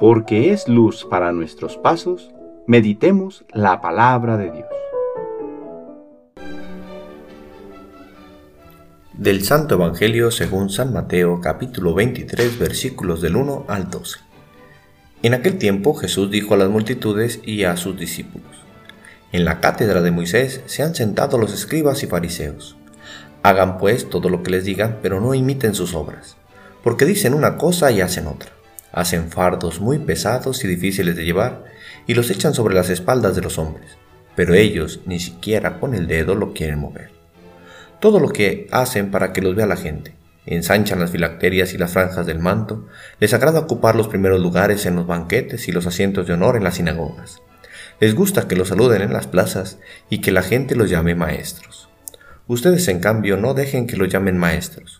porque es luz para nuestros pasos, meditemos la palabra de Dios. Del Santo Evangelio según San Mateo capítulo 23 versículos del 1 al 12. En aquel tiempo Jesús dijo a las multitudes y a sus discípulos, En la cátedra de Moisés se han sentado los escribas y fariseos. Hagan pues todo lo que les digan, pero no imiten sus obras, porque dicen una cosa y hacen otra. Hacen fardos muy pesados y difíciles de llevar y los echan sobre las espaldas de los hombres, pero ellos ni siquiera con el dedo lo quieren mover. Todo lo que hacen para que los vea la gente ensanchan las filacterias y las franjas del manto, les agrada ocupar los primeros lugares en los banquetes y los asientos de honor en las sinagogas. Les gusta que los saluden en las plazas y que la gente los llame maestros. Ustedes, en cambio, no dejen que los llamen maestros,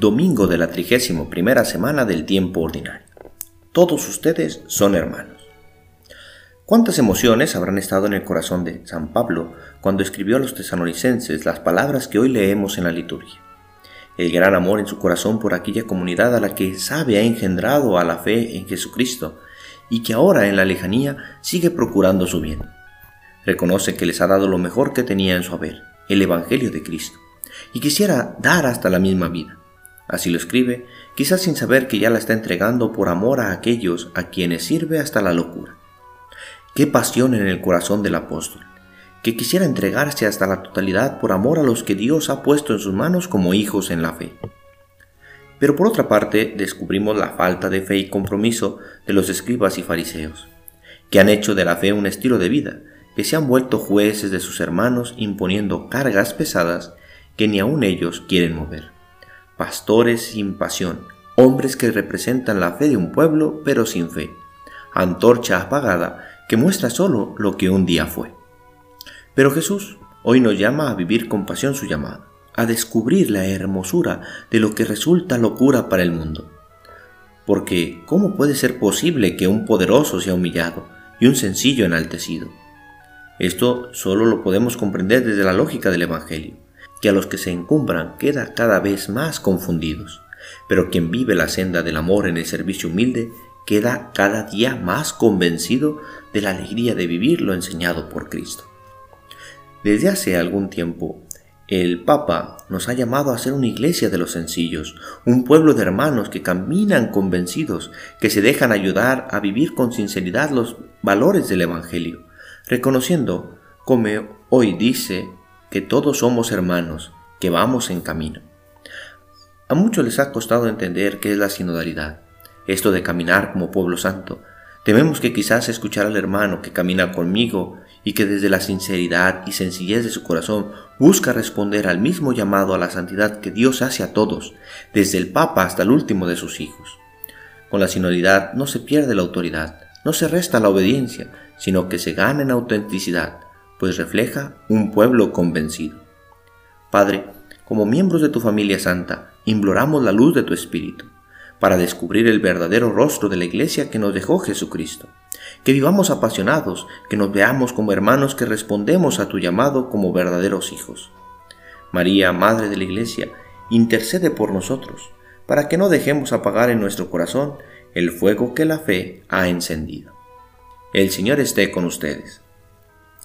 Domingo de la trigésimo primera semana del tiempo ordinario. Todos ustedes son hermanos. ¿Cuántas emociones habrán estado en el corazón de San Pablo cuando escribió a los tesanolicenses las palabras que hoy leemos en la liturgia? el gran amor en su corazón por aquella comunidad a la que sabe ha engendrado a la fe en Jesucristo y que ahora en la lejanía sigue procurando su bien. Reconoce que les ha dado lo mejor que tenía en su haber, el Evangelio de Cristo, y quisiera dar hasta la misma vida. Así lo escribe, quizás sin saber que ya la está entregando por amor a aquellos a quienes sirve hasta la locura. Qué pasión en el corazón del apóstol que quisiera entregarse hasta la totalidad por amor a los que Dios ha puesto en sus manos como hijos en la fe. Pero por otra parte descubrimos la falta de fe y compromiso de los escribas y fariseos, que han hecho de la fe un estilo de vida, que se han vuelto jueces de sus hermanos imponiendo cargas pesadas que ni aun ellos quieren mover. Pastores sin pasión, hombres que representan la fe de un pueblo pero sin fe, antorcha apagada que muestra solo lo que un día fue. Pero Jesús hoy nos llama a vivir con pasión su llamada, a descubrir la hermosura de lo que resulta locura para el mundo. Porque, ¿cómo puede ser posible que un poderoso sea humillado y un sencillo enaltecido? Esto solo lo podemos comprender desde la lógica del Evangelio, que a los que se encumbran queda cada vez más confundidos, pero quien vive la senda del amor en el servicio humilde queda cada día más convencido de la alegría de vivir lo enseñado por Cristo. Desde hace algún tiempo, el Papa nos ha llamado a ser una iglesia de los sencillos, un pueblo de hermanos que caminan convencidos, que se dejan ayudar a vivir con sinceridad los valores del Evangelio, reconociendo, como hoy dice, que todos somos hermanos, que vamos en camino. A muchos les ha costado entender qué es la sinodalidad, esto de caminar como pueblo santo. Tememos que quizás escuchar al hermano que camina conmigo y que desde la sinceridad y sencillez de su corazón busca responder al mismo llamado a la santidad que Dios hace a todos, desde el Papa hasta el último de sus hijos. Con la sinodalidad no se pierde la autoridad, no se resta la obediencia, sino que se gana en autenticidad, pues refleja un pueblo convencido. Padre, como miembros de tu familia santa, imploramos la luz de tu Espíritu, para descubrir el verdadero rostro de la Iglesia que nos dejó Jesucristo que vivamos apasionados, que nos veamos como hermanos que respondemos a tu llamado como verdaderos hijos. María, Madre de la Iglesia, intercede por nosotros, para que no dejemos apagar en nuestro corazón el fuego que la fe ha encendido. El Señor esté con ustedes.